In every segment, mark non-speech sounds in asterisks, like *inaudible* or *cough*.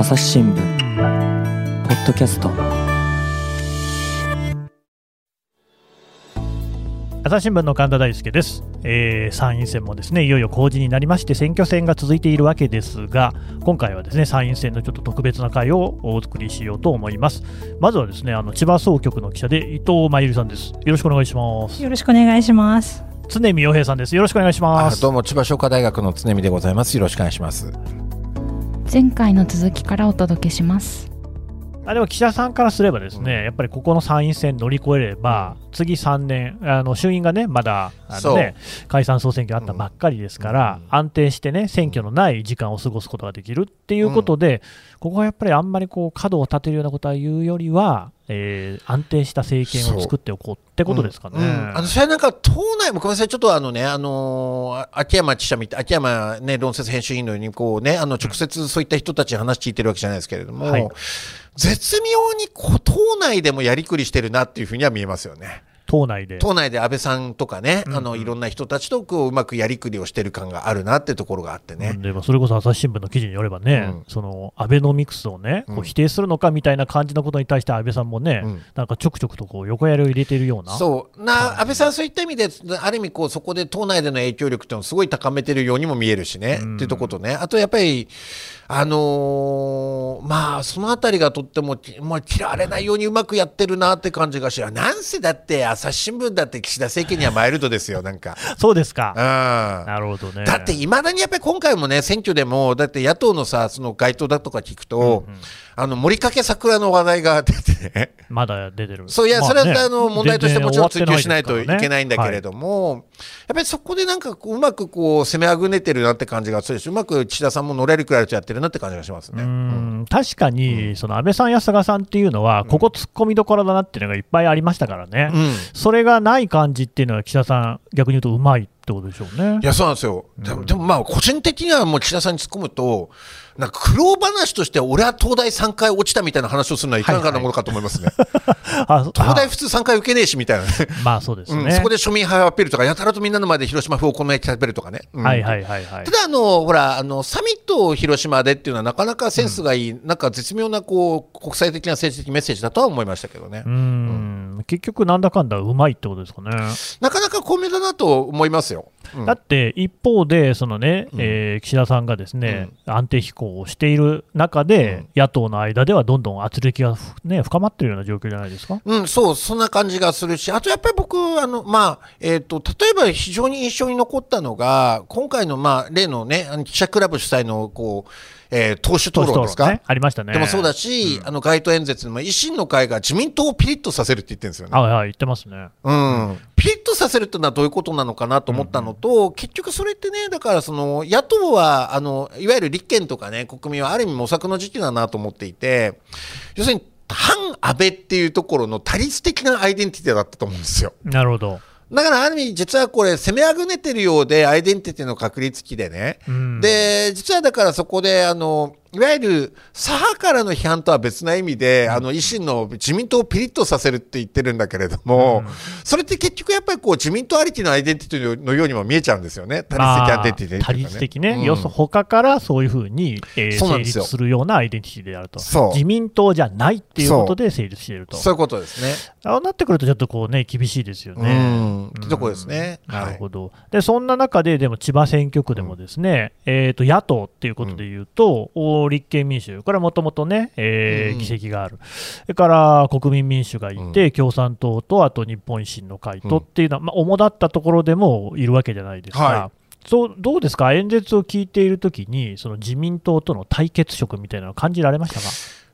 朝日新聞ポッドキャスト。朝日新聞の神田大輔です、えー参院選もですねいよいよ公示になりまして選挙戦が続いているわけですが今回はですね参院選のちょっと特別な回をお作りしようと思います。まずはですねあの千葉総局の記者で伊藤真由里さんです。よろしくお願いします。よろしくお願いします。常見洋平さんです。よろしくお願いしまあすどうも千葉商科大学の常見でございます。よろしくお願いします。前回の続きからお届けします。あでも岸田さんからすればですね、やっぱりここの参院選乗り越えれば、次3年、あの衆院がね、まだあの、ね、解散・総選挙あったばっかりですから、うん。安定してね、選挙のない時間を過ごすことができるっていうことで、ここはやっぱりあんまりこう角を立てるようなことは言うよりは、えー安定した政権を作っておこうってことですかね。うん。うん。あのそれはなんか党内もごめんなさいちょっとあのねあのー秋山記者みたい秋山ね論説編集員のようにこうねあの直接そういった人たちに話聞いてるわけじゃないですけれども、はい絶妙に党内でもやりくりしてるなっていうふうには見えますよね。党内で。党内で安倍さんとかね、うんあのいろんな人たちとこううまくやりくりをしてる感があるなっていうところがあってね。でもそれこそ朝日新聞の記事によればね、うん。そのアベノミクスをね、こううん否定するのかみたいな感じのことに対して安倍さんもね、うん。なんかちょくちょくとこう横やりを入れているような、そう。な安倍さん、そういった意味で、ある意味こう、そこで党内での影響力っていうのをすごい高めてるようにも見えるしね、うん。っていうところとね、あとやっぱり、あのーまあ、そのあたりがとっても、まあ、嫌われないようにうまくやってるなって感じがし、なんせだって、朝日新聞だって岸田政権にはマイルドですよ、なんか。そうですか、うんなるほどね。だって、いまだにやっぱり今回もね、選挙でも、だって野党のさ、その街頭だとか聞くと、あの森かけ桜の話題が出てね。まだ出てる。そういや、まそれはねあの問題としてもちろん追及しないといけないんだけれ。ども、やっぱりそこでなんかこううまくこう攻めあぐねてるなって感じがするし、うまく岸田さんも乗れるくらいとやってるなって感じがしますね。はいうん確かに、その安倍さんや菅さんっていうのは、ここ突っ込みどころだなっていうのがいっぱいありましたからね、うんそれがない感じっていうのは、岸田さん、逆に言うとうまいってことでしょうねい。や、そうなんですよ。でも、でもまあ、個人的にはもう岸田さんに突っ込むと、なんか苦労話として、俺は東大3回落ちたみたいな話をするのはいかがなものかと思いますね。*laughs* あ東大普通3回受けねえしみたいなね。あまあそうですね。うんそこで庶民派をアピールとか、やたらとみんなの前で広島風お好み焼き食べるとかね。うんはいはいはいはいた。だあの、ほら、あの、サミットを広島でっていうのはなかなかセンスがいい、なんか絶妙なこう、国際的な政治的メッセージだとは思いましたけどね。うん、結局、なんだかんだうまいってことですかね。なかなか巧妙だなと思いますよ。うん。だって一方で、そのねうん。えー岸田さんがですね、安定飛行をしている中で、野党の間ではどんどん圧力が、ね、深まっているような状況じゃないですか。うん、そう、そんな感じがするし、あとやっぱり僕、あの、まあ、えっ、と、例えば非常に印象に残ったのが、今回の、まあ、例のね、記者クラブ主催の、こう、えー党首討論ですか、ね、ありましたね。でもそうだし、あの街頭演説でも維新の会が自民党をピリッとさせるって言ってるんですよね。はいはい、言ってますね。うん、ピリッとさせるってのはどういうことなのかなと思ったのと、結局それってね、だからその野党はあのいわゆる立憲とかね、国民はある意味模索の時期だなと思っていて、要するに反安倍っていうところの多律的なアイデンティティだったと思うんですよ。なるほど。だからある意味、実はこれ、攻めあぐねてるようで、アイデンティティの確立期でね、うん。で実はだからそこであの、いわゆる左派からの批判とは別な意味で、あの維新の自民党をピリッとさせるって言ってるんだけれども、それって結局やっぱりこう自民党ありきのアイデンティティのようにも見えちゃうんですよね、多律的アイデンティティ多っていうか律的ね、うん。要するに他からそういうふうに、えー成立するようなアイデンティティであると。そう、自民党じゃないっていうことで成立していると、そういうことですね。ああなってくると、ちょっとこうね、厳しいですようね。ん、ってとこですね。なるほど。ど、でそんな中で、でも千葉選挙区でもですね、えー、と野党っていうことでいうと、お立憲民主、これはもともとね、えーうん。議席がある、それから国民民主がいて、共産党と、あと日本維新の会とっていうのは、まあ、主だったところでもいるわけじゃないですか。はそうどうですか、演説を聞いているときに、その自民党との対決色みたいなのを感じられましたか？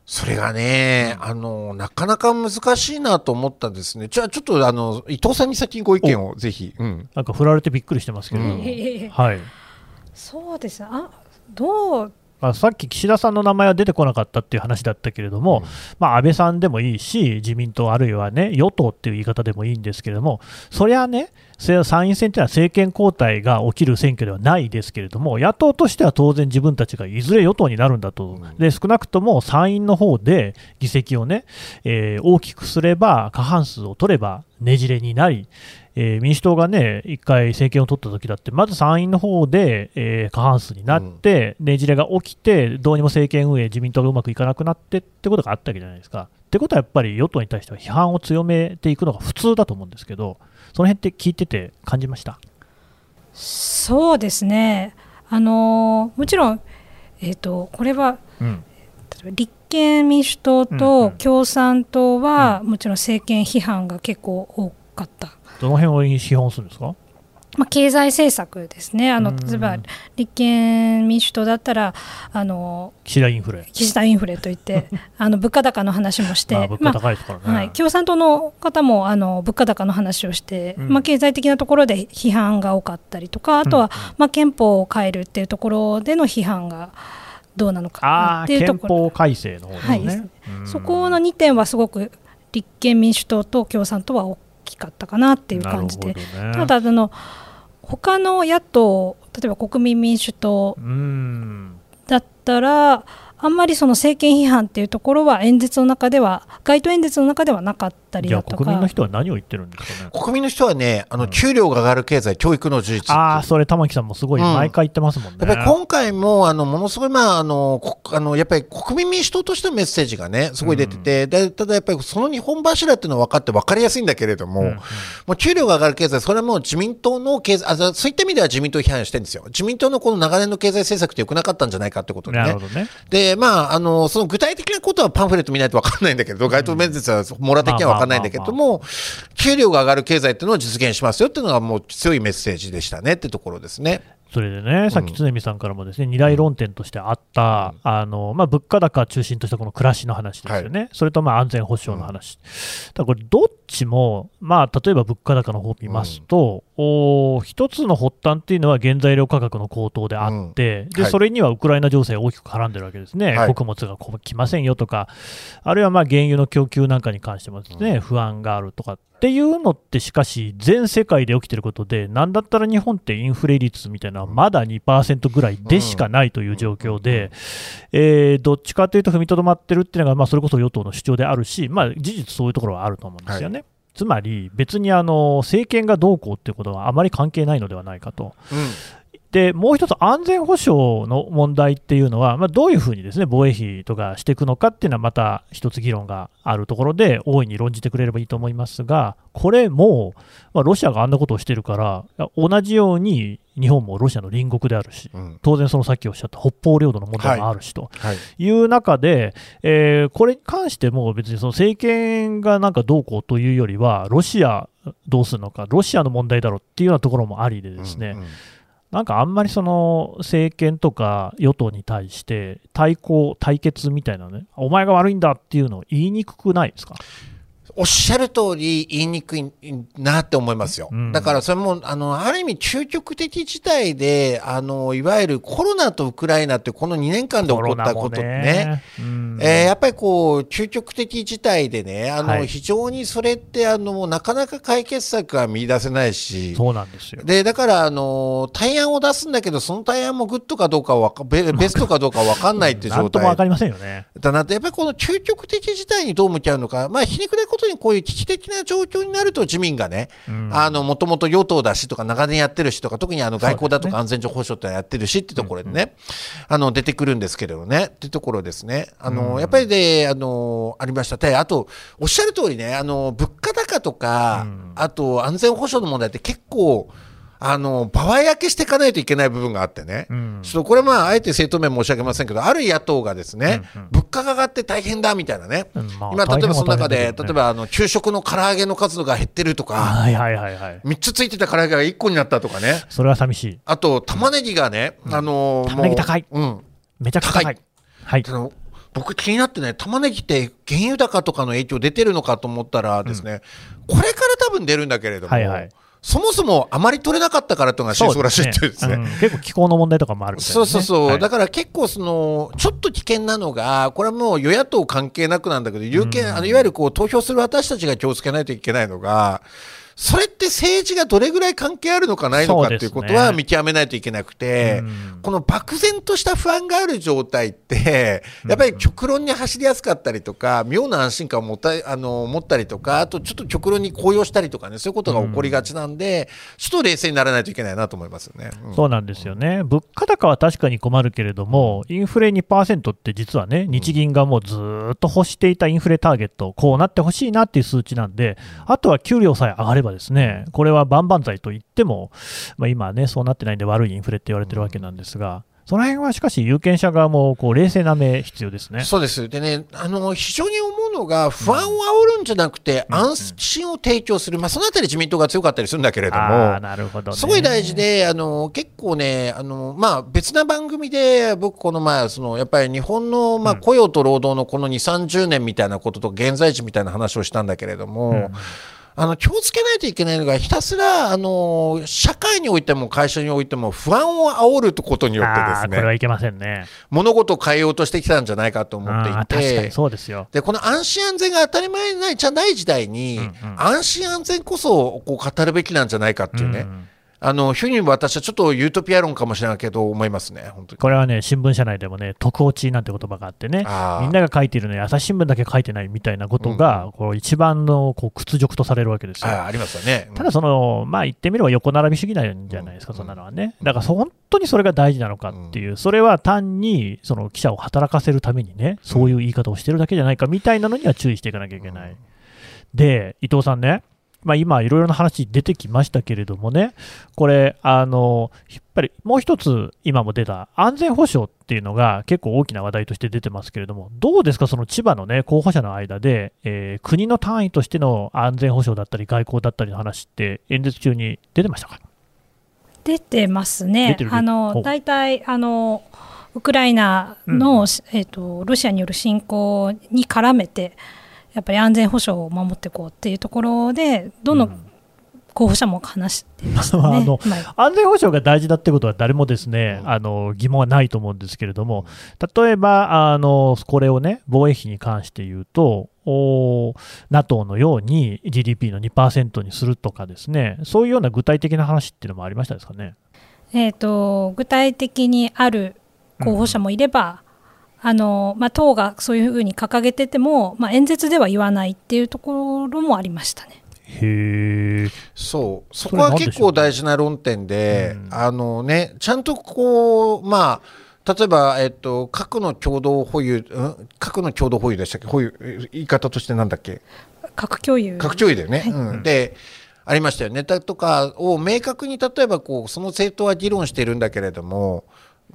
それがね、あの、なかなか難しいなと思ったんですね。じゃあ、ちょっと、あの、伊藤さんに先にご意見をぜひ。うん。なんか振られてびっくりしてますけど、うん。はい。*laughs* そうですね。あ、どうまあ、さっき岸田さんの名前は出てこなかったっていう話だったけれども、まあ、安倍さんでもいいし、自民党、あるいはね、与党っていう言い方でもいいんですけれども、そりゃね、せ参院選というのは政権交代が起きる選挙ではないですけれども、野党としては当然自分たちがいずれ与党になるんだと、で少なくとも参院の方で議席をね、えー大きくすれば、過半数を取ればねじれになり、えー民主党がね、一回政権を取った時だって、まず参院の方で、えー過半数になって、ねじれが起きて、どうにも政権運営、自民党がうまくいかなくなってってことがあったわけじゃないですか。ってことはやっぱり与党に対しては批判を強めていくのが普通だと思うんですけど、その辺って聞いてて感じました？そうですね。あのーもちろん、えっ、と、これは、うん、例えば立憲民主党うんうとん共産党は、もちろん政権批判が結構多かった。どの辺を批判するんですか？まあ、経済政策ですね。あのうん。例えば立憲民主党だったらあの岸田インフレ。岸田インフレといって *laughs* あの物価高の話もして、まあ。はい、共産党の方もあの物価高の話をして、うん。まあ、経済的なところで批判が多かったりとか、あとは、まあ、憲法を変えるっていうところでの批判がどうなのかっていうと憲ころ、法改正の方ですはい。そこの2点はすごく立憲民主党と共産党は大きかったかなっていう感じで、ね。ただあの他の野党例えば国民民主党うん。だったらあんまりその政権批判っていうところは演説の中では街頭演説の中ではなかったりじゃあだとか国民の人は何を言ってるんですかね。国民の人はね、あのうん給料が上がる経済、教育の充実。ああ、それ玉木さんもすごいうん毎回言ってますもんね。やっぱり今回も、あの、ものすごい、まあ、あの、こあの、やっぱり国民民主党としてのメッセージがね、すごい出てて、でただやっぱりその日本柱っていうのは分かって分かりやすいんだけれども、うんうんもう給料が上がる経済、それはもう自民党の経済、あそういった意味では自民党を批判してるんですよ。自民党のこの長年の経済政策って良くなかったんじゃないかってことでねなる。ほどね。で、まあ、あの、その具体的なことはパンフレット見ないと分かんないんだけど、街頭面接は網羅的には分かんないんだけども、給料が上がる経済っていうのを実現しますよっていうのがもう強いメッセージでしたねってところですね。それでね、さっき常見さんからもですね、二大論点としてあった、あのまあ、物価高中心としたこの暮らしの話ですよね、それとまあ安全保障の話、だからこれ、どっちも、まあ、例えば物価高の方を見ますと、お一つの発端っていうのは原材料価格の高騰であって、ではい。それにはウクライナ情勢が大きく絡んでるわけですね、はい。穀物が来ませんよとか、あるいはまあ原油の供給なんかに関してもですね、不安があるとかっていうのって、しかし、全世界で起きてることで、なんだったら日本ってインフレ率みたいなまだ2%ぐらいでしかないという状況で、えーどっちかというと踏みとどまってるっていうのが、まあ、それこそ与党の主張であるし、まあ、事実そういうところはあると思うんですよね。つまり、別にあの政権がどうこうっていうことはあまり関係ないのではないかと。うん。でもう一つ、安全保障の問題っていうのは、まあ、どういうふうにですね防衛費とかしていくのかっていうのは、また一つ議論があるところで、大いに論じてくれればいいと思いますが、これも、まあ、ロシアがあんなことをしてるから、同じように日本もロシアの隣国であるし、うん。当然、そのさっきおっしゃった北方領土の問題もあるしとはい。いう中で、えーこれに関しても別にその政権がなんかどうこうというよりは、ロシアどうするのか、ロシアの問題だろうっていうようなところもありでですね、うんうんなんかあんまりその政権とか与党に対して対抗、対決みたいなね、お前が悪いんだっていうのを言いにくくないですか？おっしゃる通り言いにくいなって思いますよ。うんだからそれも、あの、ある意味究極的事態で、あの、いわゆるコロナとウクライナってこの2年間で起こったことね。うんえーやっぱりこう、究極的事態でね、あの、はい非常にそれって、あの、なかなか解決策は見出せないし、そうなんですよ。で、だから、あの、対案を出すんだけど、その対案もグッドかどうかはわかベ、ベストかどうかわかんないっていうなん状態 *laughs* ともわかりませんよね。だなって、やっぱりこの究極的事態にどう向き合うのか、まあ、皮肉なことにこういう危機的な状況になると自民がね、もともと与党だしとか長年やってるしとか、特にあの外交だとか安全保障ってやってるしってところでね、あの、出てくるんですけれどね、ってところですね。あの、うん。やっぱりで、あの、ありました。で、あと、おっしゃる通りね、あの、物価高とか、うん。あと安全保障の問題って結構、あの、場合分けしていかないといけない部分があってね。うんちょっとこれまあ、あえて政党名申し上げませんけど、ある野党がですね、うんうん物価が上がって大変だみたいなね。うんまあ今、例えばその中で、ね例えばあの、給食の唐揚げの数が減ってるとか、はいはいはいはい。3つついてた唐揚げが1個になったとかね。それは寂しい。あと、玉ねぎがね、あのー玉ねぎ高いもううん。めちゃくちゃ高い。高いはい。僕気になってね、玉ねぎって原油高とかの影響出てるのかと思ったらですね、これから多分出るんだけれども、はいはいそもそもあまり取れなかったからというのが真相らしいっていうですね。うん。結構気候の問題とかもあるね。そうそうそう、はい。だから結構その、ちょっと危険なのが、これはもう与野党関係なくなんだけど、有権、うん。あのいわゆるこう投票する私たちが気をつけないといけないのが、それって政治がどれぐらい関係あるのかないのかっていうことは見極めないといけなくて、うん。この漠然とした不安がある状態って、やっぱり極論に走りやすかったりとか、妙な安心感を持ったあの持ったりとか、あとちょっと極論に高揚したりとかね、そういうことが起こりがちなんで、ちょっと冷静にならないといけないなと思いますよね。うん。そうなんですよね、物価高は確かに困るけれども、インフレ2%って実はね、日銀がもうずーっと欲していたインフレターゲット、こうなってほしいなっていう数値なんで、あとは給料さえ上がればですね、これは万々歳と言っても、まあ、今はね、そうなってないんで悪いインフレって言われてるわけなんですが、その辺はしかし有権者側もこう冷静な目必要ですね。そうです。でね、あの、非常に思うのが、不安を煽るんじゃなくて、安心を提供する。まあ、そのあたり自民党が強かったりするんだけれどあもー、なるほどねすごい大事で、あの、結構ね、あの、まあ、別な番組で、僕、この前、その、やっぱり日本の、まあ、うん雇用と労働のこの2、30年みたいなことと、現在地みたいな話をしたんだけれども、うんあの、気をつけないといけないのが、ひたすら、あの、社会においても会社においても不安を煽ることによってあですね、ーこれはいけませんね。物事を変えようとしてきたんじゃないかと思っていあー確かにて、そうですよ。でこの安心安全が当たり前ないじゃない時代に、うんうん安心安全こそこう語るべきなんじゃないかっていうね、うんあのふうに私はちょっとユートピア論かもしれないけど思いますね。これはね、新聞社内でもね、特落ちなんて言葉があってね、みんなが書いているのに朝日新聞だけ書いてないみたいなことが、こう一番のこう屈辱とされるわけですよ。あありますよね。ただその、まあ言ってみれば横並び主義なんじゃないですか、うんそんなのはね。だからそ本当にそれが大事なのかっていう、それは単にその記者を働かせるためにね、そういう言い方をしてるだけじゃないかみたいなのには注意していかなきゃいけない。で、伊藤さんね、まあ、今、いろいろな話出てきましたけれどもね、これ、あのやっぱりもう一つ、今も出た安全保障っていうのが結構大きな話題として出てますけれども、どうですか、その千葉の、ね、候補者の間で、えー国の単位としての安全保障だったり、外交だったりの話って、演説中に出てましたか？出てます出ね。あの大体あのウクライナの、えっ、とロシアによる侵攻に絡めてやっぱり安全保障を守っていこうっていうところでどの候補者も話してましたね。*laughs* あのまあ安全保障が大事だってことは誰もですね、あの疑問はないと思うんですけれども、例えばあのこれをね防衛費に関して言うと、お NATO のように GDP の2%にするとかですね、そういうような具体的な話っていうのもありましたですかね？えー、と具体的にある候補者もいれば、あのまあ、党がそういうふうに掲げてても、まあ、演説では言わないっていうところもありましたね。へえ、そう、そこは結構大事な論点で、うん。あのね、ちゃんとこう、まあ、例えば、えっと、核の共同保有、うん、核の共同保有でしたっけ？保有、え言い方としてなんだっけ？核共有。核共有だよね。はい。うん、で、ありましたよ。ね。だとかを明確に例えばこう、その政党は議論しているんだけれども、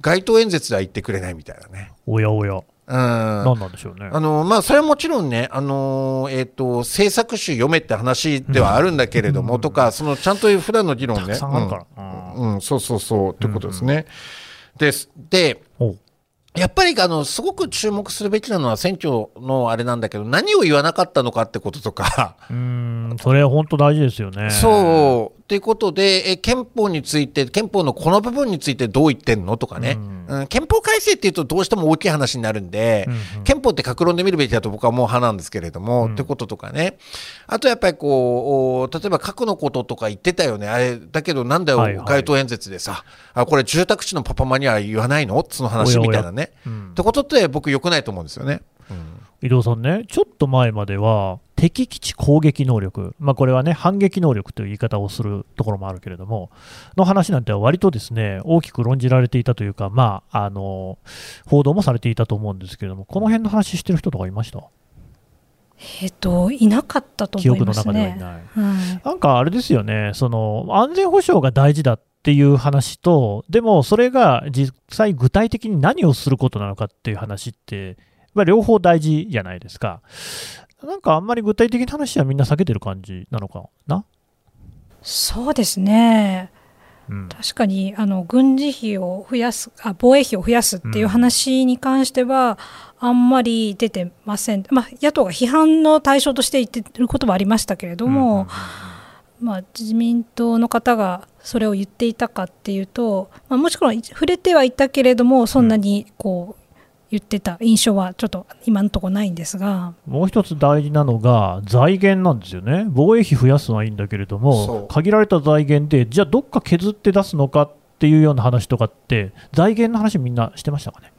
街頭演説では言ってくれないみたいなね。おやおや、うん。何なんでしょうね。あのまあ、それはもちろんね、あのえー、と政策集読めって話ではあるんだけれども、とか、そのちゃんと普段の議論ね、たくさんあるからうんうんそうそうそう、ということですね。ですでやっぱりあのすごく注目するべきなのは選挙のあれなんだけど、何を言わなかったのかってこととか、うーん、それは本当大事ですよね。そうっていうことでえ、憲法について、憲法のこの部分についてどう言ってんのとかね、うん。うん憲法改正っていうと、どうしても大きい話になるんで、うんうん。憲法って格論で見るべきだと僕はもう派なんですけれども、うん。ってこととかね、あとやっぱりこう、お例えば核のこととか言ってたよね、あれ、だけどなんだよ、はいはい。街頭演説でさ、あこれ、住宅地のパパマには言わないの？その話おやおやみたいなね。うん。ってことって僕、良くないと思うんですよね。伊藤さんね、ちょっと前までは、敵基地攻撃能力、まあ、これはね、反撃能力という言い方をするところもあるけれども、の話なんては割とですね、大きく論じられていたというか、まあ、あの、報道もされていたと思うんですけれども、この辺の話してる人とかいました？えっ、といなかったと記憶の思いますね。中ではいない。はいなんかあれですよね、その安全保障が大事だっていう話と、でもそれが実際具体的に何をすることなのかっていう話って、まあ、両方大事じゃないですか。なんかあんまり具体的な話はみんな避けてる感じなのかな？そうですねうん、確かにあの軍事費を増やすあ防衛費を増やすっていう話に関しては、あんまり出てません、まあ、野党が批判の対象として言ってることはありましたけれども、まあ、自民党の方がそれを言っていたかっていうと、まあ、もちろん触れてはいたけれどもそんなにこう言ってた印象はちょっと今のところないんですが。もう一つ大事なのが財源なんですよね、防衛費増やすのはいいんだけれども、限られた財源で、じゃあ、どっか削って出すのかっていうような話とかって、財源の話、みんなしてましたかね？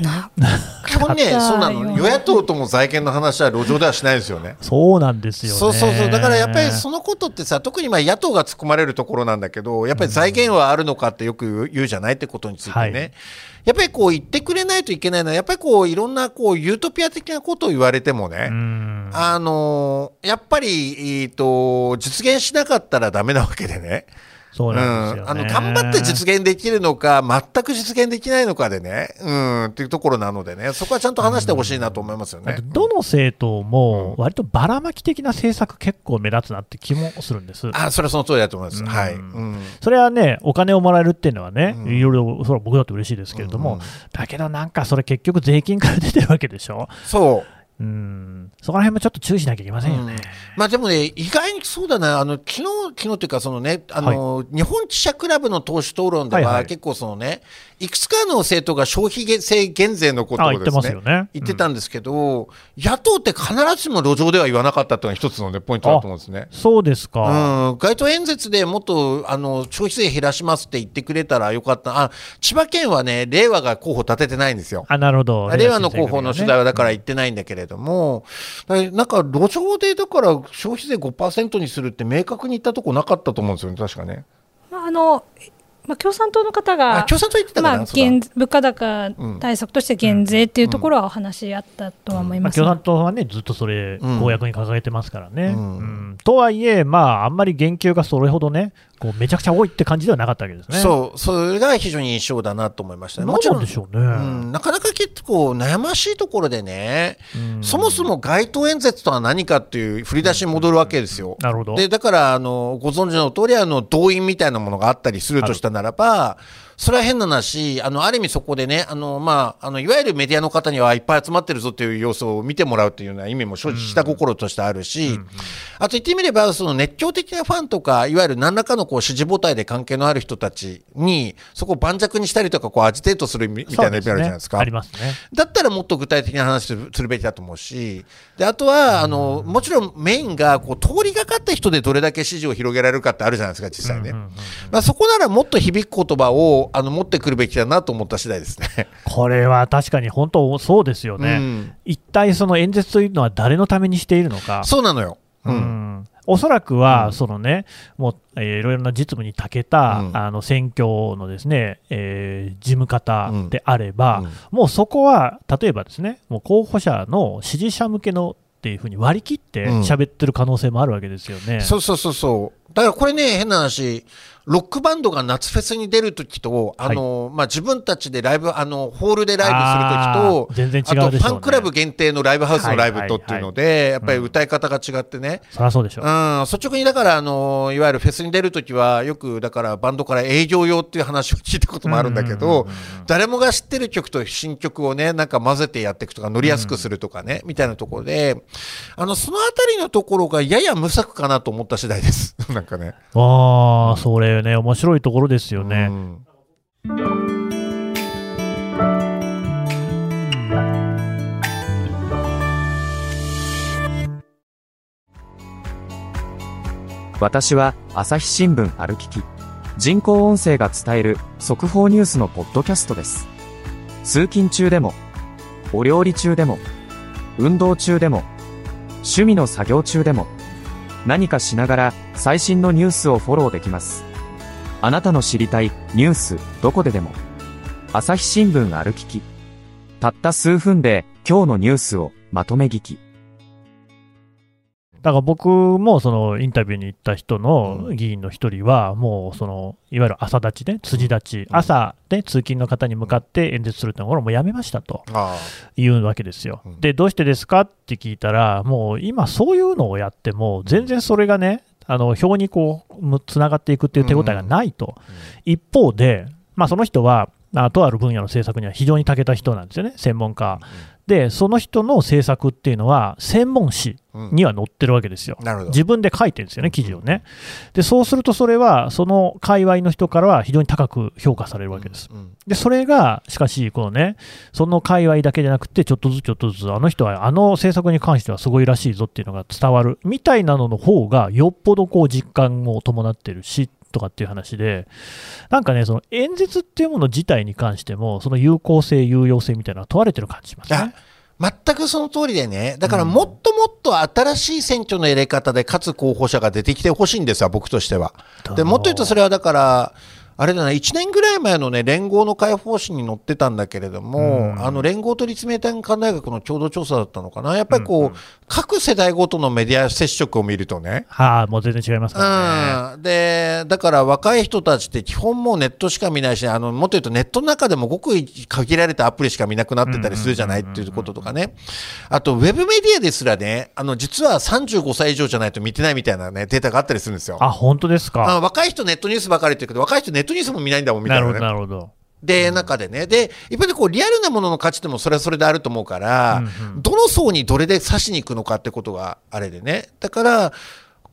な基本 *laughs* ね、そうなの。与野党とも財源の話は路上ではしないですよね。そうなんですよね。そうそうそう。だからやっぱりそのことってさ、特にまあ野党が突っ込まれるところなんだけど、やっぱり財源はあるのかってよく言うじゃないってことについてね。はいやっぱりこう言ってくれないといけないのは、やっぱりこういろんなこうユートピア的なことを言われてもね、うんあのーやっぱり、えーと、実現しなかったらダメなわけでね。そうなんですよ、ねあの頑張って実現できるのか、全く実現できないのかでね、うん、っていうところなのでね、そこはちゃんと話してほしいなと思いますよねあと。どの政党も、割とばらまき的な政策、結構目立つなって気もするんです。あ、それはその通りだと思います。うんはい。うんそれはね、お金をもらえるっていうのはね、うんいろいろ、それは僕だって嬉しいですけれども、うんだけどなんかそれ結局税金から出てるわけでしょ。そう。うん、そこら辺もちょっと注意しなきゃいけませんよね。まあでもね、意外にそうだな、あの昨日昨日っていうか、そのね、あの、日本記者クラブの党首討論では、はいはい結構そのね、いくつかの政党が消費税減税のことをあ言ってですねますよね。言ってたんですけど、野党って必ずしも路上では言わなかったっていうのが一つのね、ポイントだと思うんですね。そうですか。うん、街頭演説でもっとあの消費税減らしますって言ってくれたらよかった、あ千葉県はね、令和が候補立ててないんですよ。あ、なるほど。令和の候補の取材はだから言ってないんだけれども、なんか路上でだから消費税5%にするって明確に言ったとこなかったと思うんですよね、確かね。まああのまあ、共産党の方あが共産党言ってたかな、まあ、そうだ減物価高対策として減税っていうところはお話しあったとは思いまあ、ますが、共産党はね、ずっとそれ、うん。公約に掲げてますからね。うん。うん。とはいえ、まあ、あんまり言及がそれほどね、こうめちゃくちゃ多いって感じではなかったわけですね。そう、それが非常に印象だなと思いましたね。なんなんでしょうね。うん、なかなか結構悩ましいところでね、うんそもそも街頭演説とは何かっていう振り出しに戻るわけですよ。なるほど。でだからあのご存知の通りあの動員みたいなものがあったりするとしたならばそれは変な話あのある意味そこでねあの、まあ、あのいわゆるメディアの方にはいっぱい集まってるぞという様子を見てもらうというような意味も正直下心としてあるし、あと言ってみればその熱狂的なファンとかいわゆる何らかのこう支持母体で関係のある人たちにそこを盤石にしたりとかこうアジテートするみみたいな意味あるじゃないですか。ありますね。だったらもっと具体的な話するするべきだと思うし、であとはあのもちろんメインがこう通りがかった人でどれだけ支持を広げられるかってあるじゃないですか、実際ね。うんうんうんまあ、そこならもっと響く言葉をあの持ってくるべきだなと思った次第ですね。*laughs* これは確かに本当そうですよね。うん一体その演説というのは誰のためにしているのか。そうなのよ。ううんんおそらくは、うんそのね、もう、えーいろいろな実務に長けた、うんあの選挙のですね、えー事務方であれば、うんもうそこは、例えばですね、もう候補者の支持者向けのっていうふうに割り切ってうん喋ってる可能性もあるわけですよね。そうそうそうそう。だからこれね、変な話、ロックバンドが夏フェスに出るときと、あの、まあ、自分たちでライブ、あの、ホールでライブするときと、あー全然違うでしょうね。あとファンクラブ限定のライブハウスのライブとっていうので、やっぱり歌い方が違ってね、そりゃそうでしょう。うん、率直にだから、あのいわゆるフェスに出るときは、よくだからバンドから営業用っていう話を聞いたこともあるんだけど誰もが知ってる曲と新曲をね、なんか混ぜてやっていくとか、乗りやすくするとかね、みたいなところで、あの、そのあたりのところがやや無策かなと思った次第です。*laughs* なんかね。ああ、それね、面白いところですよね。うん私は朝日新聞歩きき人工音声が伝える速報ニュースのポッドキャストです通勤中でもお料理中でも運動中でも趣味の作業中でも何かしながら最新のニュースをフォローできますあなたの知りたいニュースどこででも。朝日新聞歩きき。たった数分で今日のニュースをまとめ聞き。だから僕もそのインタビューに行った人の議員の一人は、もうそのいわゆる朝立ちね、辻立ち、朝で通勤の方に向かって演説するってのをもうやめましたとあ。いうわけですよ。うん。で、どうしてですか？って聞いたら、もう今、そういうのをやっても、全然それがね、あの表にこうむつながっていくっていう手応えがないと、一方で、まあ、その人はあとある分野の政策には非常に長けた人なんですよね、専門家。で、その人の政策っていうのは、専門誌には載ってるわけですよ。なるほど。自分で書いてるんですよね、記事をね。で、そうするとそれは、その界隈の人からは非常に高く評価されるわけです。うんで、それが、しかし、このね、その界隈だけじゃなくて、ちょっとずつちょっとずつ、あの人はあの政策に関してはすごいらしいぞっていうのが伝わるみたいなのの方が、よっぽどこう実感を伴ってるし、とかっていう話で、なんかね、その演説っていうもの自体に関しても、その有効性、有用性みたいなのは問われてる感じしますね。全くその通りでね、だからもっともっと新しい選挙のやり方で勝つ候補者が出てきてほしいんですよ、僕としては。でもっと言うと、それはだから、あれだな、1年ぐらい前のね、連合の解放誌に載ってたんだけれども、あの連合と立命館大学の共同調査だったのかな、やっぱりこう、各世代ごとのメディア接触を見るとね、はあ、もう全然違いますからね。うん、でだから若い人たちって基本もうネットしか見ないしあのもっと言うとネットの中でもごく限られたアプリしか見なくなってたりするじゃないっていうこととかねあとウェブメディアですらねあの実は35歳以上じゃないと見てないみたいな、ね、データがあったりするんですよ。あ、本当ですあか。の若い人ネットニュースばかりって言うけど若い人ネットニュースも見ないんだもんみたないるほど、なね。なるほど。で、中でね。で、一方でこう、リアルなものの価値ってもそれはそれであると思うから、どの層にどれで刺しに行くのかってことがあれでね。だから、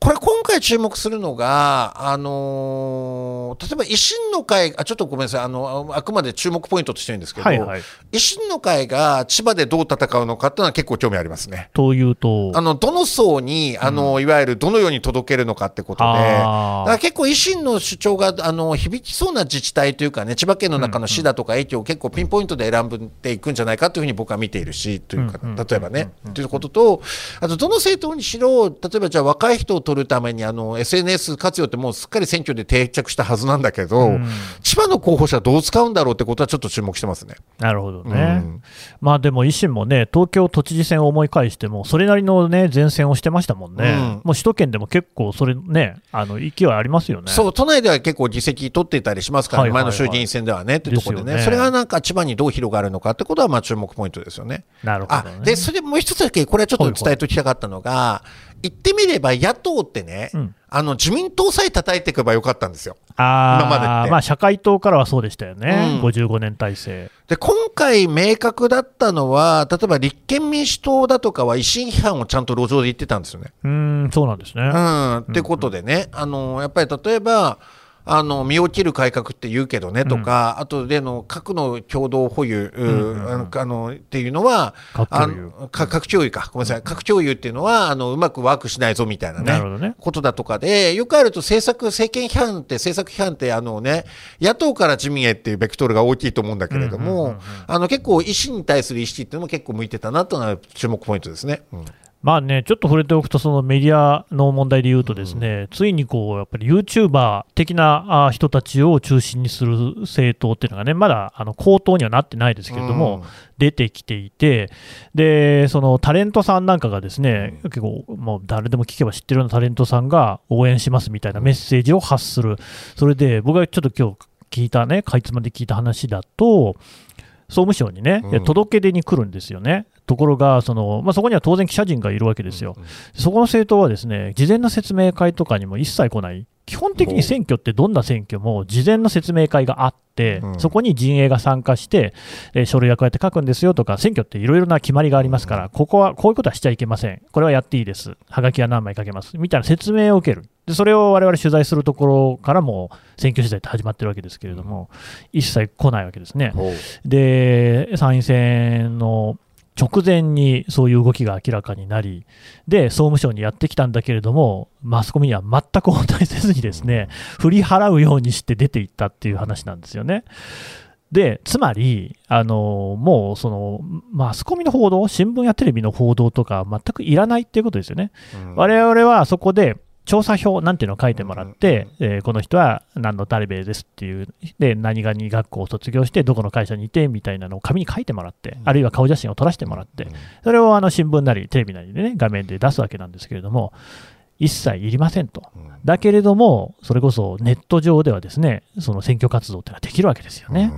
これ今回注目するのが、あのー例えば維新の会、あ、ちょっとごめんなさい、あの、あくまで注目ポイントとしてるんですけど、はいはい。維新の会が千葉でどう戦うのかっていうのは結構興味ありますね。というと、あの、どの層に、あの、いわゆるどのように届けるのかってことで、だから結構維新の主張が、あの、響きそうな自治体というかね、千葉県の中の市だとか駅を結構ピンポイントで選んでいくんじゃないかというふうに僕は見ているし、というか、例えばね、ということと、あと、どの政党にしろ、例えばじゃあ若い人を取るために、あの、SNS 活用ってもうすっかり選挙で定着したはずなんだけど、千葉の候補者どう使うんだろうってことはちょっと注目してますね。なるほどね。うんまあでも維新もね、東京都知事選を思い返しても、それなりのね、前線をしてましたもんね。うんもう首都圏でも結構、それね、あの勢いありますよね。そう、都内では結構議席取っていたりしますから、はいはいはい前の衆議院選ではね、っていうところでねねそれがなんか千葉にどう広がるのかってことは、まあ注目ポイントですよね。あなるほど、ね。で、それでもう一つだけ、これはちょっと伝えておきたかったのが、言ってみれば野党ってね、うんあの、自民党さえ叩いていけばよかったんですよ。あ今までってまあ社会党からはそうでしたよね、うん55年体制。で、今回明確だったのは、例えば立憲民主党だとかは維新批判をちゃんと路上で言ってたんですよね。うーん、そうなんですね。うん、ってことでね、あのやっぱり例えば、あの身を切る改革って言うけどねとか、あとでの核の共同保有、うあのあのっていうのは、核共有。か核共有か、ごめんなさい、核共有っていうのはあのうまくワークしないぞみたいなね。ね。ことだとかで、よくあると政策、政権批判って、政策批判ってあの、ね、野党から自民へっていうベクトルが大きいと思うんだけれども、あの結構、維新に対する意識っていうのも結構向いてたなというのは注目ポイントですね。うんまあね、ちょっと触れておくと、そのメディアの問題で言うと、ですね、ついにこうやっぱり YouTuber 的なあ人たちを中心にする政党っていうのがね、まだあの高騰にはなってないですけれども、うん。出てきていて、でそのタレントさんなんかがですね、結構、もう誰でも聞けば知ってるようなタレントさんが応援しますみたいなメッセージを発する、それで僕がちょっと今日聞いたね、かいつまで聞いた話だと、総務省にね、うん。届け出に来るんですよね。ところが、そのまあ、そこには当然記者陣がいるわけですよ。そこの政党はですね、事前の説明会とかにも一切来ない。基本的に選挙ってどんな選挙も事前の説明会があって、うん。そこに陣営が参加して、えー書類はこうやって書くんですよとか、選挙っていろいろな決まりがありますから、ここはこういうことはしちゃいけません、これはやっていいです、はがきは何枚書けます。みたいな説明を受ける、でそれを我々取材するところからも選挙取材って始まってるわけですけれども、一切来ないわけですね。で、参院選の直前にそういう動きが明らかになり、で、総務省にやってきたんだけれども、マスコミには全く応対せずにですね、振り払うようにして出ていったっていう話なんですよね。で、つまり、あのもうそのマスコミの報道、新聞やテレビの報道とか、全くいらないっていうことですよね。我々はそこで調査票なんていうのを書いてもらって、えーこの人は何の誰べですっていう、で、何々学校を卒業して、どこの会社にいてみたいなのを紙に書いてもらって、あるいは顔写真を撮らせてもらって、それをあの新聞なりテレビなりでね、画面で出すわけなんですけれども、一切いりませんと。だけれども、それこそネット上ではですね、その選挙活動っていうのはできるわけですよね。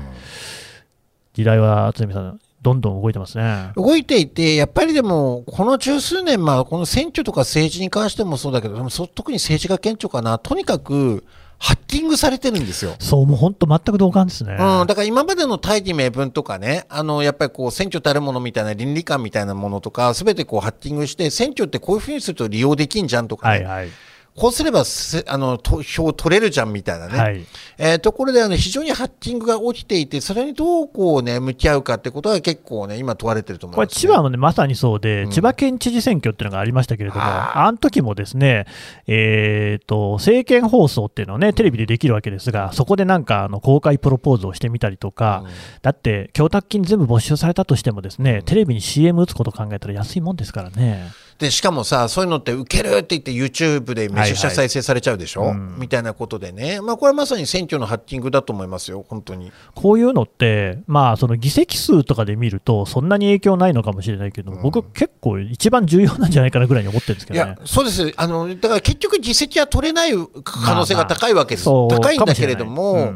時代は、鶴見さん、どんどん動いてますね。動いていて、やっぱりでも、この十数年、まあ、この選挙とか政治に関してもそうだけど、でもそ特に政治が顕著かな、とにかくハッキングされてるんですよ。そう、もう本当全く同感ですね。うん、だから今までの大義名分とかね、あの、やっぱりこう、選挙たるものみたいな倫理観みたいなものとか、すべてこう、ハッキングして、選挙ってこういうふうにすると利用できんじゃんとかね、はいはい。こうすればせあの投票取れるじゃんみたいなね、はい。えーところであの非常にハッキングが起きていて、それにどうこう、ね、向き合うかってことが結構ね、今問われてると思いこれ、ます、千葉もね、まさにそうで、うん。千葉県知事選挙っていうのがありましたけれども、あ。あの時もですね、えーと、政見放送っていうのをね、テレビでできるわけですが、そこでなんかあの公開プロポーズをしてみたりとか、うん。だって、供託金全部没収されたとしてもですね、テレビに CM 打つこと考えたら安いもんですからね。でしかもさ、そういうのって受けるって言って YouTube でめちゃくちゃ再生されちゃうでしょ、はいはいうん。みたいなことでね、まあ、これはまさに選挙のハッキングだと思いますよ、本当に。こういうのって、まあ、その議席数とかで見ると、そんなに影響ないのかもしれないけど、僕、結構一番重要なんじゃないかなぐらいに思ってるんですけいどね。や。そうです。あのだから結局、議席は取れない可能性が高いわけです、そう高いんだけれどかも、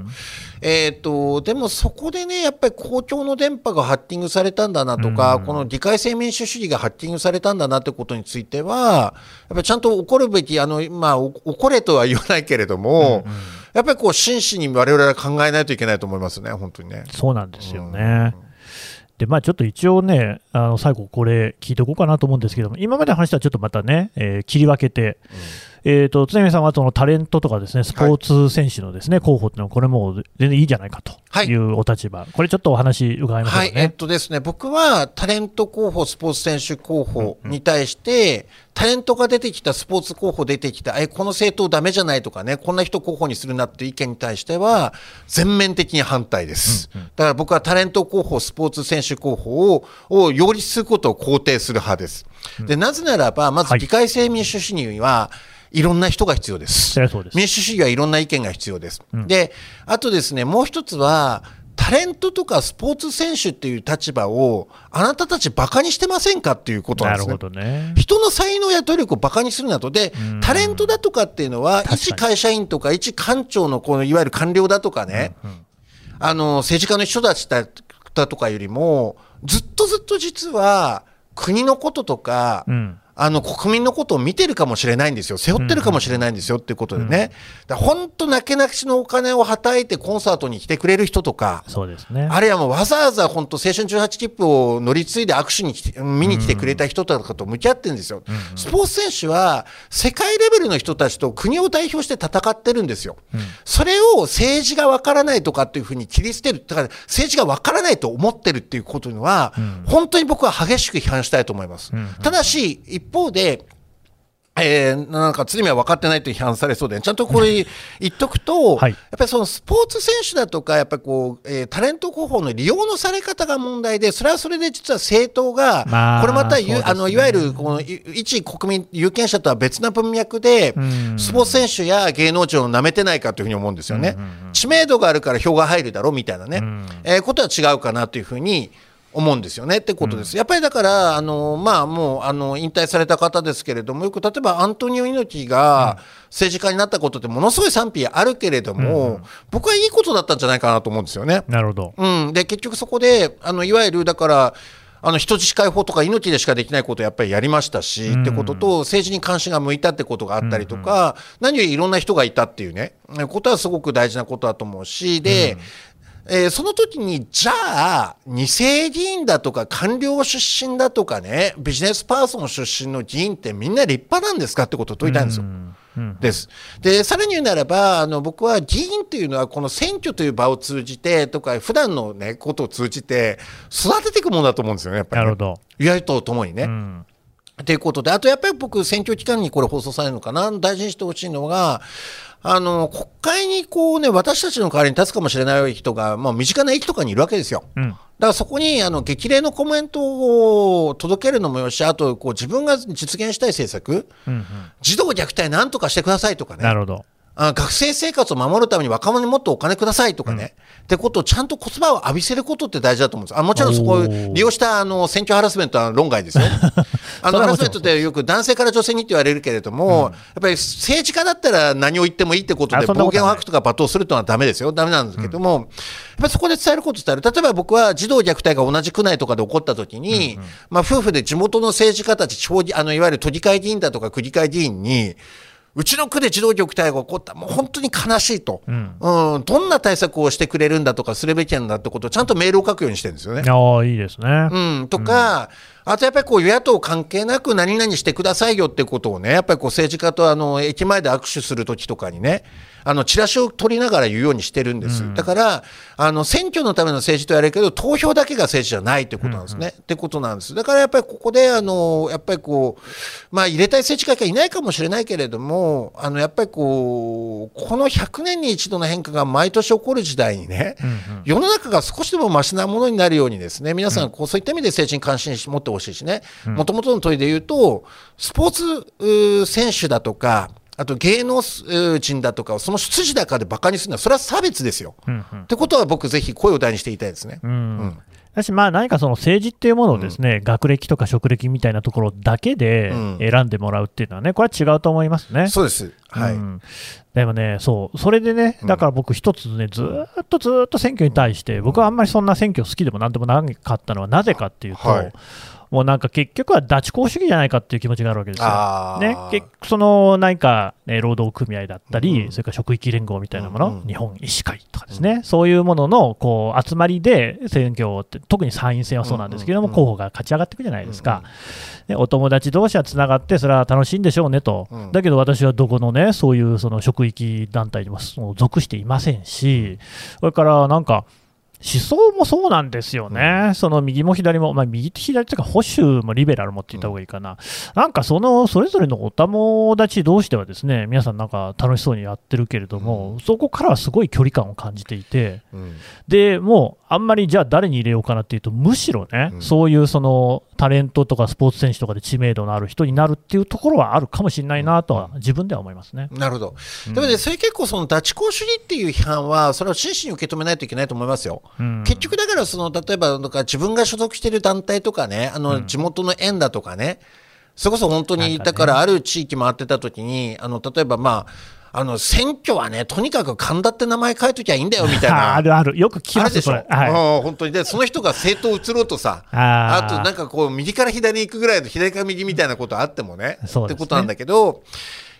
えー、とでもそこでね、やっぱり公共の電波がハッキングされたんだなとか、うんこの議会制民主主義がハッキングされたんだなってことについては、やっぱりちゃんと怒るべき、あのまあ、お怒れとは言わないけれども、やっぱりこう真摯に我々は考えないといけないと思いますね、本当にね。そうなんですよね。で、まあちょっと一応ね、あの最後これ聞いておこうかなと思うんですけども、今までの話とはちょっとまたね、えー切り分けて、えーと、津波さんはそのタレントとかですね、スポーツ選手のですね、候補っていうのは、これもう全然いいじゃないかとい。うお立場、これちょっとお話伺いましょうかはい、えっね。とですね、僕はタレント候補、スポーツ選手候補に対して、タレントが出てきた、スポーツ候補出てきた、え、この政党ダメじゃないとかね、こんな人候補にするなっていう意見に対しては、全面的に反対です。だから僕はタレント候補、スポーツ選手候補を、を擁立することを肯定する派です。で、なぜならば、まずはい。議会制民主主義には、いろんな人が必要です。民主主義はいろんな意見が必要です。で、あとですね、もう一つは、タレントとかスポーツ選手っていう立場を、あなたたちバカにしてませんかっていうことなんですねなるほ。どね。人の才能や努力をバカにするなと。で、タレントだとかっていうのは、一会社員とか、一官庁のこのいわゆる官僚だとかね、あの、政治家の人たちだだとかよりも、ずっとずっと実は、国のこととか、うん。あの国民のことを見てるかもしれないんですよ、背負ってるかもしれないんですよっていうことでね、本当、なけなしのお金をはたいてコンサートに来てくれる人とか、そうですね。あるいはもうわざわざ本当、青春18切符を乗り継いで握手に来て見に来てくれた人とかと向き合ってるんですよ、スポーツ選手は世界レベルの人たちと国を代表して戦ってるんですよ、それを政治がわからないとかっていうふうに切り捨てる、だから政治がわからないと思ってるっていうことには、本当に僕は激しく批判したいと思います。ただし、一方で、えーなんか罪は分かってないと批判されそうで、ちゃんとこれ言っとくと、はい。やっぱりそのスポーツ選手だとか、やっぱりこう、えータレント候補の利用のされ方が問題で、それはそれで実は政党が、まあこれまたね。あのいわゆるこのい一国民有権者とは別な文脈で、ん。スポーツ選手や芸能人を舐めてないかというふうに思うんですよね。知名度があるから票が入るだろうみたいなね、えーことは違うかなというふうに思うんですよねってことです。やっぱりだから、あのまあ、もうあの引退された方ですけれども、よく例えばアントニオ猪木が政治家になったことってものすごい賛否あるけれども、僕はいいことだったんじゃないかなと思うんですよね。なるほど。うん、で結局そこであのいわゆるだからあの人質解放とか命でしかできないことをやっぱりやりましたし、ってことと政治に関心が向いたってことがあったりとか、何よりいろんな人がいたっていうねことはすごく大事なことだと思うしで、えーその時にじゃあ二世議員だとか官僚出身だとかねビジネスパーソン出身の議員ってみんな立派なんですかってことを問いたいんですよ。です。で、さらに言うならば、あの、僕は議員というのは、この選挙という場を通じて、とか、普段のね、ことを通じて、育てていくものだと思うんですよね、やっぱり、ね。なるほど。与野党ともにね。うん。ということで、あとやっぱり僕、選挙期間にこれ放送されるのかな、大事にしてほしいのが、あの、国会にこうね、私たちの代わりに立つかもしれない人が、まあ、身近な駅とかにいるわけですよ。うん。だからそこにあの激励のコメントを届けるのもよし、あとこう自分が実現したい政策、うんうん。児童虐待なんとかしてくださいとかね。なるほど。あ学生生活を守るために若者にもっとお金くださいとかね、ってことをちゃんと言葉を浴びせることって大事だと思うんです。あもちろんそこを利用したあの選挙ハラスメントは論外ですよ。*laughs* あのハラスメントってよく男性から女性にって言われるけれども、やっぱり政治家だったら何を言ってもいいってことで暴言を吐くとか罵倒するというのはダメですよ、ダメなんですけども、やっぱりそこで伝えること伝える、例えば僕は児童虐待が同じ区内とかで起こったときに、まあ、夫婦で地元の政治家たち、地方議あのいわゆる都議会議員だとか区議会議員に、うちの区で児童虐待が起こった、もう本当に悲しいと、うん。うん、どんな対策をしてくれるんだとか、するべきなんだってことをちゃんとメールを書くようにしてるんですよね。ああ、いいですね。うん、とか、あとやっぱりこう与野党関係なく何々してくださいよってことをね、やっぱりこう政治家とあの駅前で握手するときとかにね、あのチラシを取りながら言うようにしてるんです。だから、あの選挙のための政治とやるけど、投票だけが政治じゃないってことなんですね。ってことなんです。だからやっぱりここで、あの、やっぱりこう、まあ入れたい政治家がいないかもしれないけれども、あの、やっぱりこう、この100年に一度の変化が毎年起こる時代にね、世の中が少しでもマシなものになるようにですね、皆さんこうそういった意味で政治に関心持ってほしいしね、もともとの問いで言うと、スポーツ選手だとか、あと芸能人だとかをその出自高でバカにするのは、それは差別ですよ。うんうんってことは僕ぜひ声を大にして言いたいですね。うんうんだし、まあ、何かその政治っていうものをですね、学歴とか職歴みたいなところだけでうん選んでもらうっていうのはね、これは違うと思いますね。そうです。はい。うんでもね、そう、それでね、だから僕、一つね、ずーっとずーっと選挙に対して、僕はあんまりそんな選挙好きでもなんでもなかったのは、なぜかっていうと、はいもうなんか結局はダチ公主義じゃないかっていう気持ちがあるわけですよ。ね、結局その何か、ね、労働組合だったり、うんそれから職域連合みたいなもの、うんうん日本医師会とかですね、そういうもののこう集まりで選挙って、特に参院選はそうなんですけれども、うんうんうん候補が勝ち上がっていくじゃないですか。ねお友達同士はつながって、それは楽しいんでしょうねと、うん。だけど私はどこのね、そういうその職域団体にも属していませんし、それからなんか、思想もそうなんですよね、その右も左も、まあ、右と左というか、保守もリベラルもって言った方がいいかな、なんかそのそれぞれのお友達同士では、ですね皆さん、なんか楽しそうにやってるけれども、そこからはすごい距離感を感じていて、うん。でもうあんまりじゃあ誰に入れようかなっていうと、むしろね、うん。そういうそのタレントとかスポーツ選手とかで知名度のある人になるっていうところはあるかもしれないなとは、自分では思いますね。なるほど。うん。でもね、それ結構そのダチ公主義っていう批判は、それを真摯に受け止めないといけないと思いますよ。うん。結局だからその例えばなんか自分が所属している団体とかねあの地元の園だとかね、それこそ本当に、ねだからある地域回ってた時にあの例えばまああの選挙はねとにかく神田って名前変えときゃいいんだよみたいな。*laughs* あるある、よく聞きますでしょ、本当に。でその人が政党移ろうとさあとなんかこう右から左に行くぐらいの左から右みたいなことあってもねね。ってことなんだけど、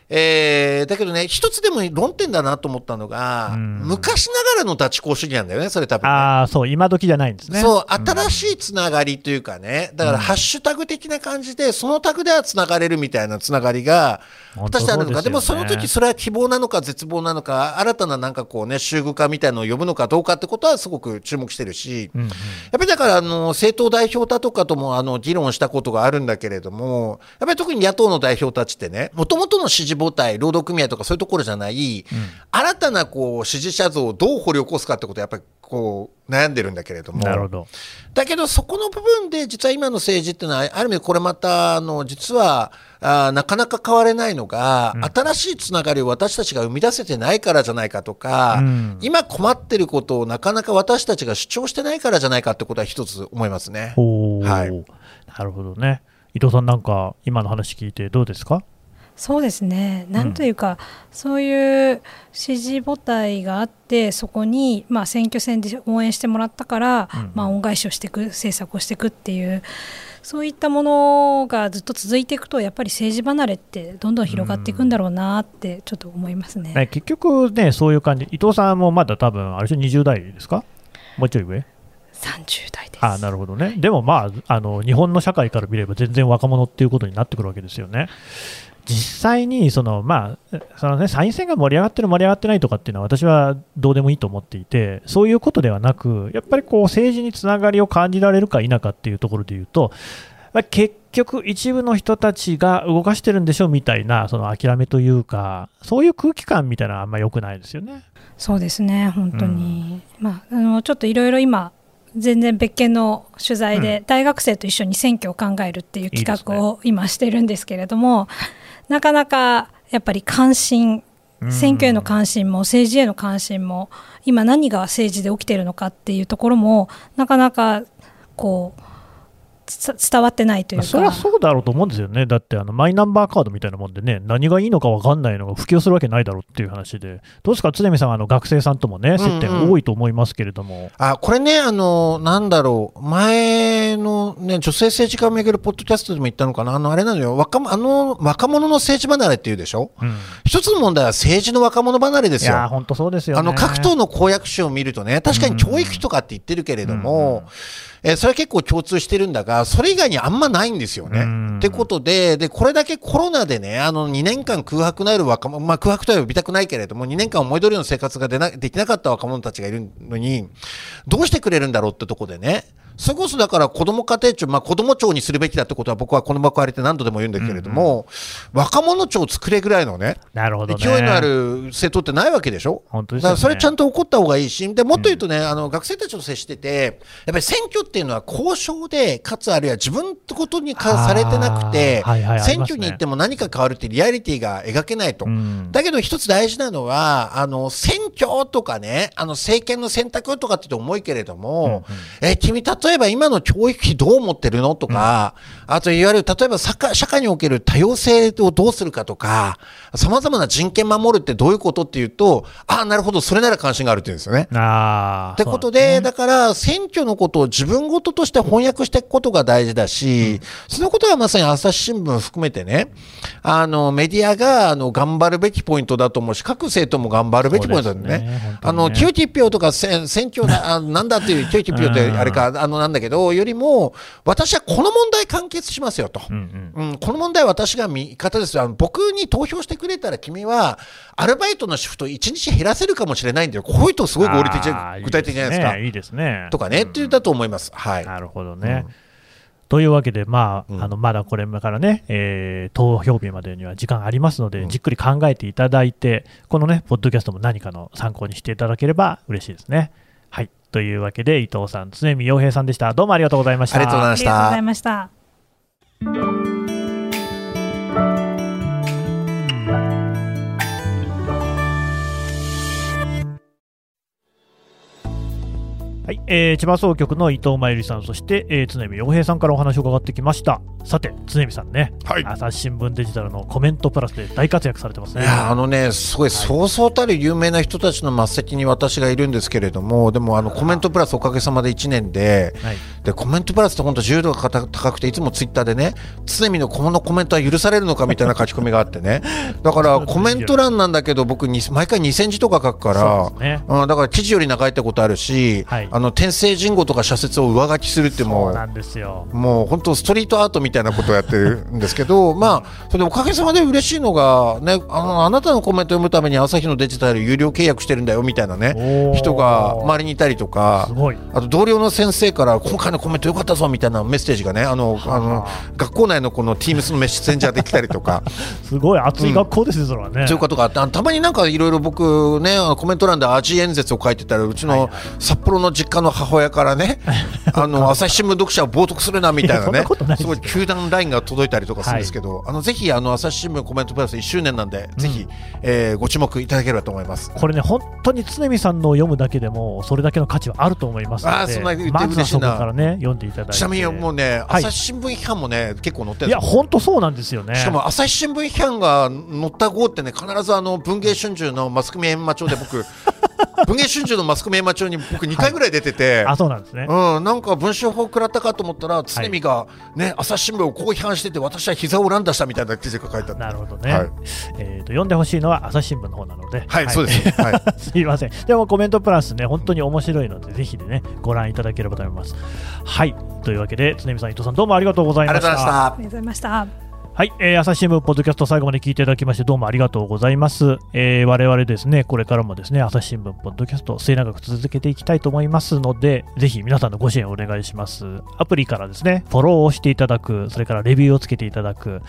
えーだけどね一つでも論点だなと思ったのが、うん。昔ながらのダチ公主義なんだよねそれ多分ね。ああ、そう、今時じゃないんですね。そう、新しいつながりというかね、だからハッシュタグ的な感じで、そのタグではつながれるみたいなつながりが、果たしてあるのか、でね。でもその時それは希望なのか絶望なのか、新たななんかこうね、集具化みたいなのを呼ぶのかどうかってことはすごく注目してるし、うんうん。やっぱりだからあの政党代表だとかともあの議論したことがあるんだけれども、やっぱり特に野党の代表たちってね、もともとの支持母体、労働組合とかそういうところじゃない、新たなこう支持者像をどう掘り起こすかってことをやっぱりこう悩んでるんだけれども。なるほど。だけどそこの部分で実は今の政治っていうのはある意味これまたあの実はあーなかなか変われないのが、新しいつながりを私たちが生み出せてないからじゃないかとか、うん今困ってることをなかなか私たちが主張してないからじゃないかってことは一つ思いますね。はいなるほどね。伊藤さん、なんか今の話聞いてどうですか？そうですね、なんというか、そういう支持母体があって、そこに、まあ、選挙戦で応援してもらったから、うんまあ、恩返しをしていく、政策をしていくっていう、そういったものがずっと続いていくと、やっぱり政治離れってどんどん広がっていくんだろうなって、ちょっと思いますね。ね結局ね、そういう感じ、伊藤さんもまだ多分あれでしょ、20代ですか？もうちょい上？30代です。あなるほどね。でもまあ、あの日本の社会から見れば全然若者っていうことになってくるわけですよね。実際にその、まあそのね、参院選が盛り上がってる、盛り上がってないとかっていうのは、私はどうでもいいと思っていて、そういうことではなく、やっぱりこう政治につながりを感じられるか否かっていうところで言うと、まあ結局、一部の人たちが動かしてるんでしょみたいな、その諦めというか、そういう空気感みたいなのはあんまり良くないですよね。そうですね、本当に。まあ、あのちょっといろいろ今、全然別件の取材で、大学生と一緒に選挙を考えるっていう企画を今してるんですけれども、なかなかやっぱり関心、選挙への関心も政治への関心も、今何が政治で起きているのかっていうところも、なかなかこう、つ伝わってないというか。それはそうだろうと思うんですよね、だってあのマイナンバーカードみたいなもんでね、何がいいのか分かんないのが普及するわけないだろうっていう話で、どうですか、常見さん、あの学生さんともね、接点多いと思いますけれども。あ、これね、あの、なんだろう、前のね、女性政治家をめぐるポッドキャストでも言ったのかな、あの、あれなのよ、若あの、若者の政治離れっていうでしょ、うん、一つの問題は政治の若者離れですよ。いや、本当そうですよ、ね、あの、各党の公約書を見るとね、確かに教育費とかって言ってるけれども、うんうんえー、それは結構共通してるんだが、それ以外にあんまないんですよね。ってことで、で、これだけコロナでね、あの、2年間空白なる若者、まあ空白とは呼びたくないけれども、2年間思い通りの生活がでなできなかった若者たちがいるのに、どうしてくれるんだろうってとこでね、それこそだから子ども家庭庁、まあ、子ども庁にするべきだってことは僕はこの場を借りて何度でも言うんだけれども、うんうん、若者庁作れぐらいのねなるほど、ね、勢いのある政党ってないわけでしょ、本当です、ね、だからそれちゃんと起こった方がいいし、でもっと言うとね、うん、あの学生たちと接してて、やっぱり選挙っていうのは交渉で、かつあるいは自分ってことにかされてなくて、はいはいね、選挙に行っても何か変わるってリアリティが描けないと。うん、だけど一つ大事なのは、あの選挙とかね、あの政権の選択とかって重いけれども、うんうん、え君、例えば今の教育育費どう思ってるのとか、うん、あといわゆる例えば社会における多様性をどうするかとか、さまざまな人権守るってどういうことっていうと、ああ、なるほど、それなら関心があるって言うんですよね。あってことで、ね、だから選挙のことを自分事として翻訳していくことが大事だし、うん、そのことはまさに朝日新聞含めてね、あのメディアがあの頑張るべきポイントだと思うし、各政党も頑張るべきポイントだね。ねあの、清一票とか選挙な、なんだっていう、清一票ってあれか、あのなんだけど、よりも、私はこの問題完結しますよと。うん、うんうん、この問題は私が味方ですよ。僕に投票してくれたら君は、アルバイトのシフト1日減らせるかもしれないんだよ。こういうとすごい合理的、具体的じゃないですか。いいですね。とかね、って言ったと思います。はい。なるほどね。というわけで、まあ、うん、あのまだこれからね、えー、投票日までには時間ありますので、うん、じっくり考えていただいて、このね、ポッドキャストも何かの参考にしていただければ嬉しいですね。はい。というわけで、伊藤さん、常見洋平さんでした。どうもありがとうございました。ありがとうございました。ありがとうございました。はい、えー、千葉総局の伊藤真由里さん、そして、えー、常見洋平さんからお話を伺ってきました。さて、常見さんね、はい、朝日新聞デジタルのコメントプラスで大活躍されてますね。いや、あのね、すごい、そうそうたる有名な人たちの末席に私がいるんですけれども、でも、あの、コメントプラスおかげさまで1年で、はい、で、コメントプラスって本当自由度が高くて、いつもツイッターでね、常見のこのコメントは許されるのかみたいな書き込みがあってね、*laughs* だからコメント欄なんだけど、僕に、毎回2000字とか書くから、ね、うん、だから記事より長いってことあるし、はい、あの、天聖人語とか社説を上書きするってもうもう本当ストリートアートみたいなことをやってるんですけど *laughs* まあそれでおかげさまで嬉しいのがねあのあなたのコメントを読むために朝日のデジタル有料契約してるんだよみたいなね人が周りにいたりとかあと同僚の先生から今回のコメントよかったぞみたいなメッセージがねあのあ。の学校内のこの Teams のメッセンジャーできたりとか。*laughs* すごい。熱い学校ですね、うん、それはね。そういうことがあってたまになんかいろいろ僕ねコメント欄でアジ演説を書いてたらうちの札幌の実家の母親からね *laughs* あの朝日新聞読者を冒涜するなみたいなね。すごい球団ラインが届いたりとかするんですけど、はい、あのぜひあの朝日新聞コメントプラス1周年なんで、うん、ぜひ、えー、ご注目いただければと思います。これね本当に常見さんの読むだけでもそれだけの価値はあると思いますのであそんな言って嬉しいな、ま、からね読んでいただいて。ちなみにもうね、はい、朝日新聞批判もね結構載ってるいや本当そうなんですよね。しかも朝日新聞批判が載った号ってね必ずあの文藝春秋のマスコミ閻魔帳で僕文藝春秋のマスコミ閻魔帳に僕2回ぐらい出てて、はい、あそうなんですね。うんなんか文春法食らったかと思ったら常見がね、朝日新聞をこう批判してて私は膝を乱打したみたいな記事が書いてあった。なるほどね、はい、えーと、読んでほしいのは朝日新聞の方なので。はい、はい、そうです、はい、*laughs* すいません。でもコメントプラスね本当に面白いのでぜひでねご覧いただければと思います。はい。というわけで常見さん伊藤さんどうもありがとうございました。ありがとうございましたはい、えー、朝日新聞ポッドキャスト最後まで聞いていただきましてどうもありがとうございます。えー、我々ですね、これからもですね、朝日新聞ポッドキャスト末永く続けていきたいと思いますので、ぜひ皆さんのご支援をお願いします。アプリからですね、フォローをしていただく、それからレビューをつけていただく、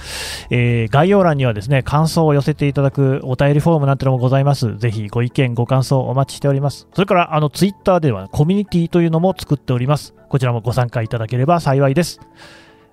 えー、概要欄にはですね、感想を寄せていただくお便りフォームなんてのもございます。ぜひご意見、ご感想お待ちしております。それから、あの、ツイッターではコミュニティというのも作っております。こちらもご参加いただければ幸いです。